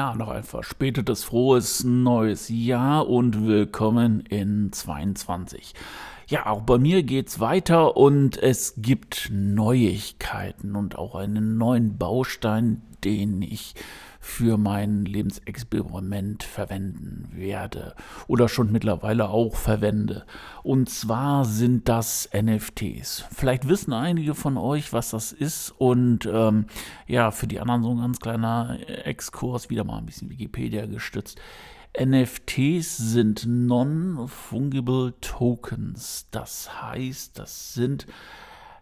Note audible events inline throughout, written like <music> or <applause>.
Ja, noch ein verspätetes frohes neues Jahr und willkommen in 22. Ja, auch bei mir geht's weiter und es gibt Neuigkeiten und auch einen neuen Baustein, den ich für mein Lebensexperiment verwenden werde oder schon mittlerweile auch verwende. Und zwar sind das NFTs. Vielleicht wissen einige von euch, was das ist und ähm, ja, für die anderen so ein ganz kleiner Exkurs, wieder mal ein bisschen Wikipedia gestützt. NFTs sind Non-Fungible Tokens. Das heißt, das sind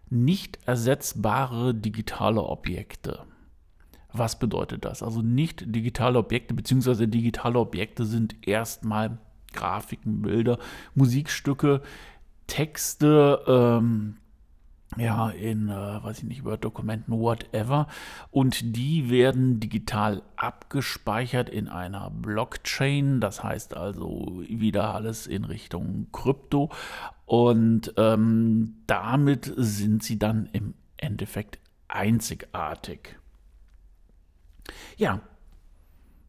nicht ersetzbare digitale Objekte. Was bedeutet das? Also nicht digitale Objekte, beziehungsweise digitale Objekte sind erstmal Grafiken, Bilder, Musikstücke, Texte, ähm, ja, in, äh, weiß ich nicht, über Dokumenten, whatever. Und die werden digital abgespeichert in einer Blockchain. Das heißt also wieder alles in Richtung Krypto. Und ähm, damit sind sie dann im Endeffekt einzigartig. Ja,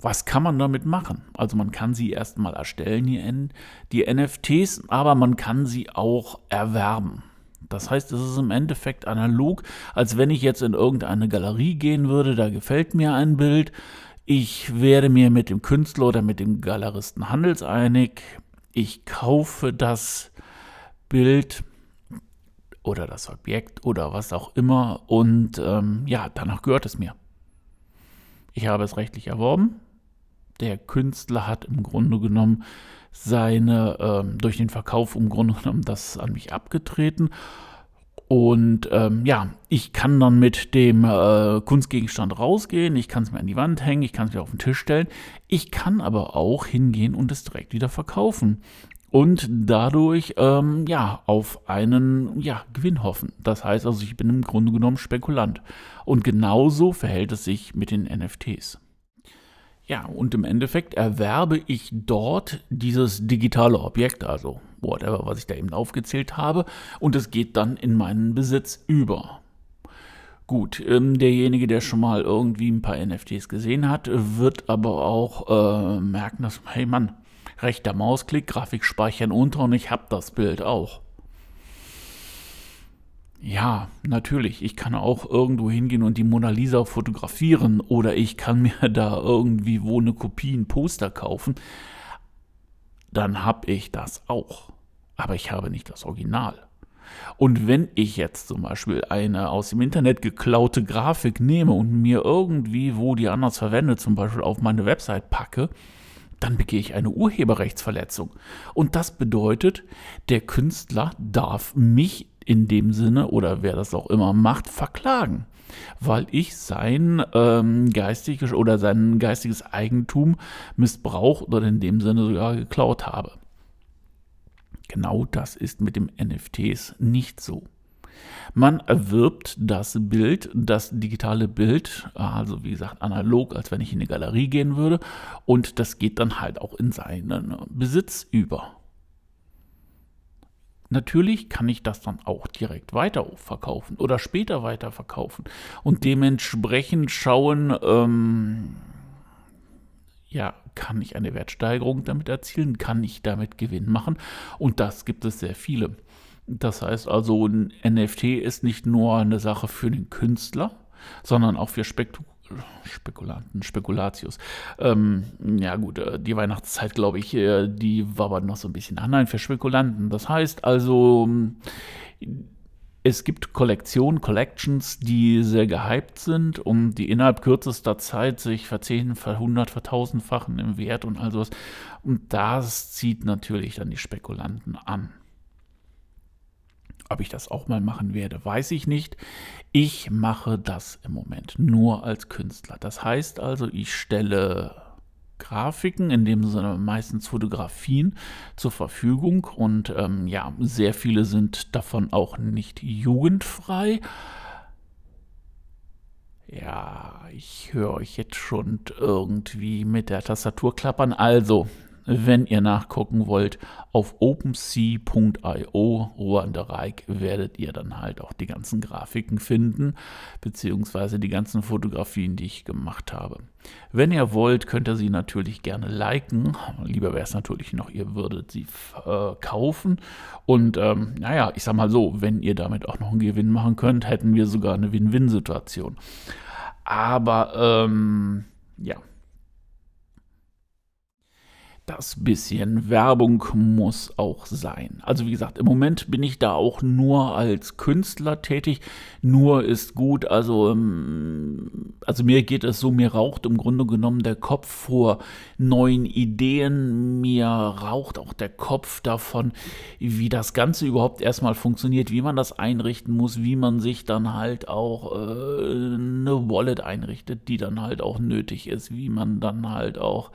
was kann man damit machen? Also man kann sie erstmal erstellen, die, NFTs, aber man kann sie auch erwerben. Das heißt, es ist im Endeffekt analog, als wenn ich jetzt in irgendeine Galerie gehen würde, da gefällt mir ein Bild, ich werde mir mit dem Künstler oder mit dem Galeristen handelseinig, ich kaufe das Bild oder das Objekt oder was auch immer und ähm, ja, danach gehört es mir. Ich habe es rechtlich erworben. Der Künstler hat im Grunde genommen seine, ähm, durch den Verkauf im Grunde genommen das an mich abgetreten. Und ähm, ja, ich kann dann mit dem äh, Kunstgegenstand rausgehen, ich kann es mir an die Wand hängen, ich kann es mir auf den Tisch stellen. Ich kann aber auch hingehen und es direkt wieder verkaufen und dadurch ähm, ja auf einen ja, Gewinn hoffen. Das heißt also, ich bin im Grunde genommen Spekulant. Und genauso verhält es sich mit den NFTs. Ja, und im Endeffekt erwerbe ich dort dieses digitale Objekt, also whatever, was ich da eben aufgezählt habe, und es geht dann in meinen Besitz über. Gut, ähm, derjenige, der schon mal irgendwie ein paar NFTs gesehen hat, wird aber auch äh, merken, dass, hey Mann, rechter Mausklick, Grafik speichern unter und ich habe das Bild auch. Ja, natürlich. Ich kann auch irgendwo hingehen und die Mona Lisa fotografieren oder ich kann mir <laughs> da irgendwie wo eine Kopie, ein Poster kaufen. Dann habe ich das auch. Aber ich habe nicht das Original. Und wenn ich jetzt zum Beispiel eine aus dem Internet geklaute Grafik nehme und mir irgendwie, wo die anders verwendet, zum Beispiel auf meine Website packe, dann begehe ich eine Urheberrechtsverletzung. Und das bedeutet, der Künstler darf mich in dem Sinne oder wer das auch immer macht, verklagen, weil ich sein ähm, geistiges oder sein geistiges Eigentum missbraucht oder in dem Sinne sogar geklaut habe. Genau das ist mit dem NFTs nicht so. Man erwirbt das Bild, das digitale Bild, also wie gesagt analog, als wenn ich in eine Galerie gehen würde, und das geht dann halt auch in seinen Besitz über. Natürlich kann ich das dann auch direkt weiterverkaufen oder später weiterverkaufen und dementsprechend schauen, ähm, ja, kann ich eine Wertsteigerung damit erzielen, kann ich damit Gewinn machen und das gibt es sehr viele. Das heißt also, ein NFT ist nicht nur eine Sache für den Künstler, sondern auch für Spektu Spekulanten, Spekulatius. Ähm, ja gut, äh, die Weihnachtszeit, glaube ich, äh, die war aber noch so ein bisschen an. Nein, für Spekulanten. Das heißt also, es gibt Kollektionen, Collections, die sehr gehypt sind und die innerhalb kürzester Zeit sich verzehn, verhundert, vertausendfachen im Wert und all sowas. Und das zieht natürlich dann die Spekulanten an. Ob ich das auch mal machen werde, weiß ich nicht. Ich mache das im Moment nur als Künstler. Das heißt also, ich stelle Grafiken, in dem Sinne meistens Fotografien zur Verfügung und ähm, ja, sehr viele sind davon auch nicht jugendfrei. Ja, ich höre euch jetzt schon irgendwie mit der Tastatur klappern. Also, wenn ihr nachgucken wollt, auf opensea.io, Ruandereik, werdet ihr dann halt auch die ganzen Grafiken finden, beziehungsweise die ganzen Fotografien, die ich gemacht habe. Wenn ihr wollt, könnt ihr sie natürlich gerne liken. Lieber wäre es natürlich noch, ihr würdet sie kaufen. Und ähm, naja, ich sag mal so, wenn ihr damit auch noch einen Gewinn machen könnt, hätten wir sogar eine Win-Win-Situation. Aber ähm, ja, das bisschen Werbung muss auch sein. Also wie gesagt, im Moment bin ich da auch nur als Künstler tätig. Nur ist gut, also, ähm, also mir geht es so, mir raucht im Grunde genommen der Kopf vor neuen Ideen. Mir raucht auch der Kopf davon, wie das Ganze überhaupt erstmal funktioniert, wie man das einrichten muss, wie man sich dann halt auch äh, eine Wallet einrichtet, die dann halt auch nötig ist, wie man dann halt auch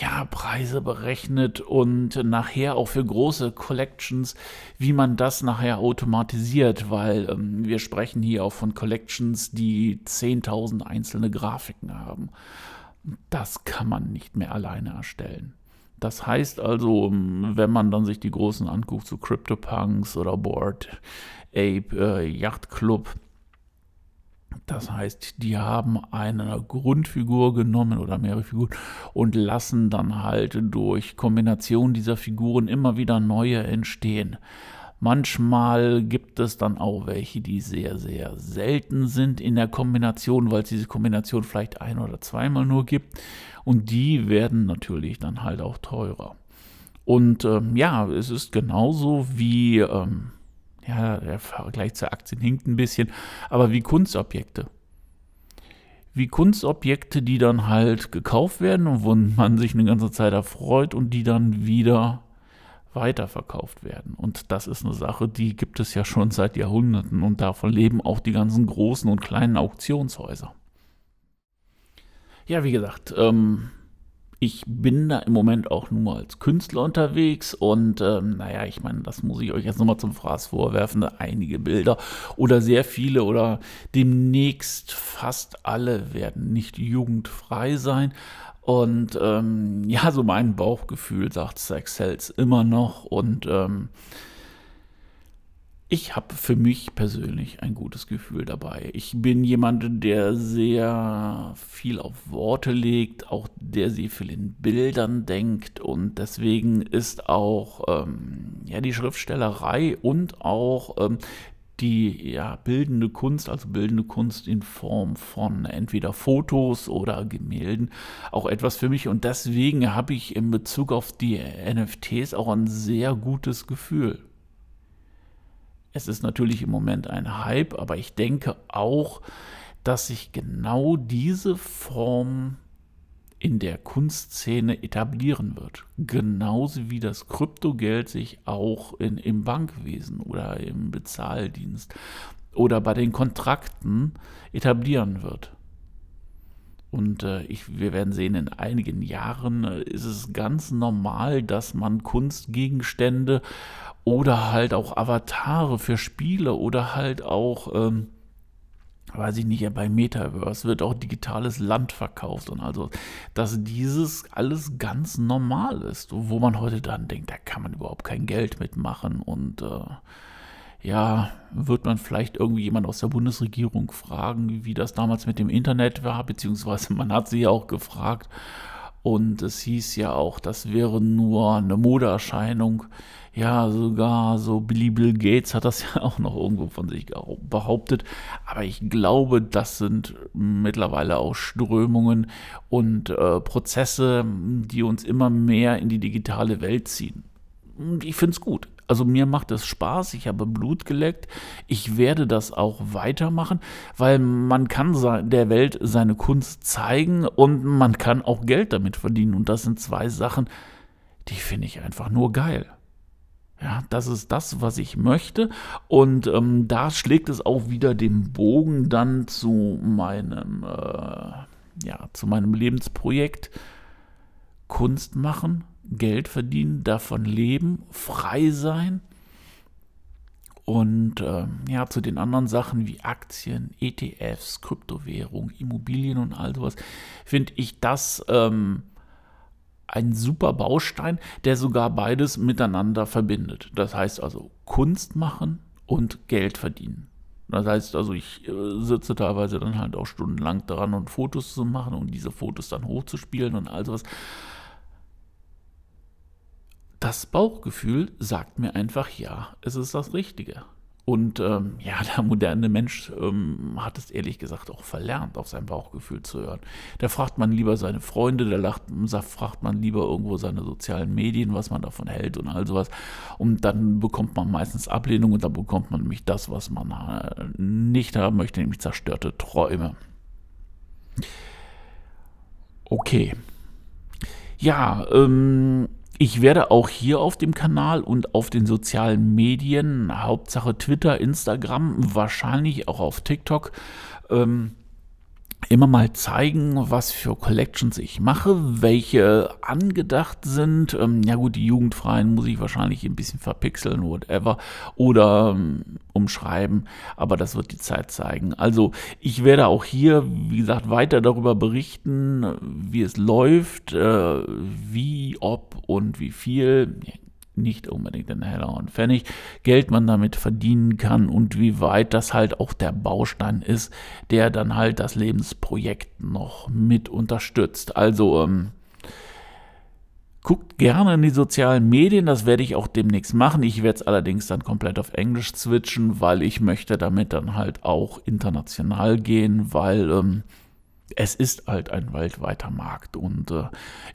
ja, Preise berechnet und nachher auch für große Collections, wie man das nachher automatisiert, weil ähm, wir sprechen hier auch von Collections, die 10.000 einzelne Grafiken haben. Das kann man nicht mehr alleine erstellen. Das heißt also, ähm, wenn man dann sich die großen anguckt, so CryptoPunks oder Board Ape, äh, Yacht Club, das heißt, die haben eine Grundfigur genommen oder mehrere Figuren und lassen dann halt durch Kombination dieser Figuren immer wieder neue entstehen. Manchmal gibt es dann auch welche, die sehr, sehr selten sind in der Kombination, weil es diese Kombination vielleicht ein- oder zweimal nur gibt. Und die werden natürlich dann halt auch teurer. Und ähm, ja, es ist genauso wie ähm, ja, der Vergleich zu Aktien hinkt ein bisschen, aber wie Kunstobjekte. Wie Kunstobjekte, die dann halt gekauft werden und wo man sich eine ganze Zeit erfreut und die dann wieder weiterverkauft werden. Und das ist eine Sache, die gibt es ja schon seit Jahrhunderten und davon leben auch die ganzen großen und kleinen Auktionshäuser. Ja, wie gesagt, ähm, ich bin da im Moment auch nur als Künstler unterwegs und ähm, naja, ich meine, das muss ich euch jetzt nochmal zum Fraß vorwerfen. Einige Bilder oder sehr viele oder demnächst fast alle werden nicht jugendfrei sein. Und ähm, ja, so mein Bauchgefühl sagt Sex Cells immer noch und ähm, ich habe für mich persönlich ein gutes Gefühl dabei. Ich bin jemand, der sehr viel auf Worte legt, auch der sehr viel in Bildern denkt und deswegen ist auch ähm, ja, die Schriftstellerei und auch ähm, die ja, bildende Kunst, also bildende Kunst in Form von entweder Fotos oder Gemälden, auch etwas für mich. Und deswegen habe ich in Bezug auf die NFTs auch ein sehr gutes Gefühl. Es ist natürlich im Moment ein Hype, aber ich denke auch, dass sich genau diese Form in der Kunstszene etablieren wird. Genauso wie das Kryptogeld sich auch in, im Bankwesen oder im Bezahldienst oder bei den Kontrakten etablieren wird. Und äh, ich, wir werden sehen, in einigen Jahren äh, ist es ganz normal, dass man Kunstgegenstände oder halt auch Avatare für Spiele oder halt auch, ähm, weiß ich nicht, ja, bei Metaverse wird auch digitales Land verkauft und also, dass dieses alles ganz normal ist, wo man heute dann denkt, da kann man überhaupt kein Geld mitmachen und äh, ja, wird man vielleicht irgendwie jemand aus der Bundesregierung fragen, wie das damals mit dem Internet war, beziehungsweise man hat sie ja auch gefragt und es hieß ja auch, das wäre nur eine Modeerscheinung. Ja, sogar so Billy Bill Gates hat das <laughs> ja auch noch irgendwo von sich behauptet. Aber ich glaube, das sind mittlerweile auch Strömungen und äh, Prozesse, die uns immer mehr in die digitale Welt ziehen. Ich finde es gut. Also mir macht es Spaß, ich habe Blut geleckt, ich werde das auch weitermachen, weil man kann der Welt seine Kunst zeigen und man kann auch Geld damit verdienen. Und das sind zwei Sachen, die finde ich einfach nur geil. Ja, das ist das, was ich möchte. Und ähm, da schlägt es auch wieder den Bogen dann zu meinem, äh, ja, zu meinem Lebensprojekt Kunst machen, Geld verdienen, davon leben, frei sein. Und äh, ja, zu den anderen Sachen wie Aktien, ETFs, Kryptowährung, Immobilien und all sowas, finde ich das ähm, ein super Baustein, der sogar beides miteinander verbindet. Das heißt also Kunst machen und Geld verdienen. Das heißt also, ich äh, sitze teilweise dann halt auch stundenlang daran und Fotos zu machen und diese Fotos dann hochzuspielen und all sowas das Bauchgefühl sagt mir einfach, ja, es ist das Richtige. Und ähm, ja, der moderne Mensch ähm, hat es ehrlich gesagt auch verlernt, auf sein Bauchgefühl zu hören. Da fragt man lieber seine Freunde, da lacht, fragt man lieber irgendwo seine sozialen Medien, was man davon hält und all sowas. Und dann bekommt man meistens Ablehnung und dann bekommt man nämlich das, was man äh, nicht haben möchte, nämlich zerstörte Träume. Okay. Ja, ähm, ich werde auch hier auf dem Kanal und auf den sozialen Medien, Hauptsache Twitter, Instagram, wahrscheinlich auch auf TikTok, ähm, immer mal zeigen, was für Collections ich mache, welche angedacht sind. Ähm, ja gut, die Jugendfreien muss ich wahrscheinlich ein bisschen verpixeln, whatever, oder ähm, umschreiben, aber das wird die Zeit zeigen. Also ich werde auch hier, wie gesagt, weiter darüber berichten, wie es läuft, äh, wie, ob und wie viel nicht unbedingt in Heller und Pfennig, Geld man damit verdienen kann und wie weit das halt auch der Baustein ist, der dann halt das Lebensprojekt noch mit unterstützt. Also ähm, guckt gerne in die sozialen Medien, das werde ich auch demnächst machen. Ich werde es allerdings dann komplett auf Englisch switchen, weil ich möchte damit dann halt auch international gehen, weil ähm, es ist halt ein weltweiter Markt und äh,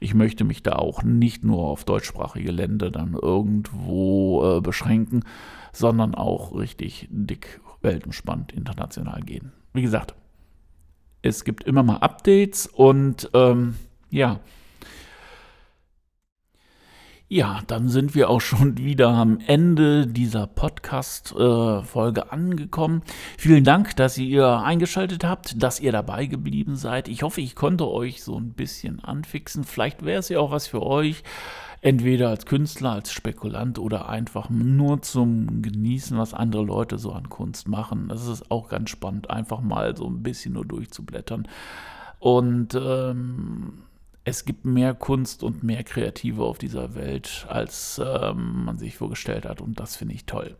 ich möchte mich da auch nicht nur auf deutschsprachige Länder dann irgendwo äh, beschränken, sondern auch richtig dick weltumspannt international gehen. Wie gesagt, es gibt immer mal Updates und ähm, ja, ja, dann sind wir auch schon <laughs> wieder am Ende dieser Podcast-Folge äh, angekommen. Vielen Dank, dass ihr eingeschaltet habt, dass ihr dabei geblieben seid. Ich hoffe, ich konnte euch so ein bisschen anfixen. Vielleicht wäre es ja auch was für euch. Entweder als Künstler, als Spekulant oder einfach nur zum Genießen, was andere Leute so an Kunst machen. Das ist auch ganz spannend, einfach mal so ein bisschen nur durchzublättern. Und ähm, es gibt mehr Kunst und mehr Kreative auf dieser Welt, als ähm, man sich vorgestellt hat. Und das finde ich toll.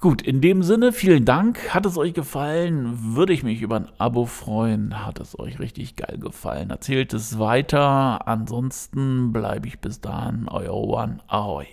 Gut, in dem Sinne, vielen Dank. Hat es euch gefallen? Würde ich mich über ein Abo freuen. Hat es euch richtig geil gefallen? Erzählt es weiter. Ansonsten bleibe ich bis dahin euer One. Ahoi.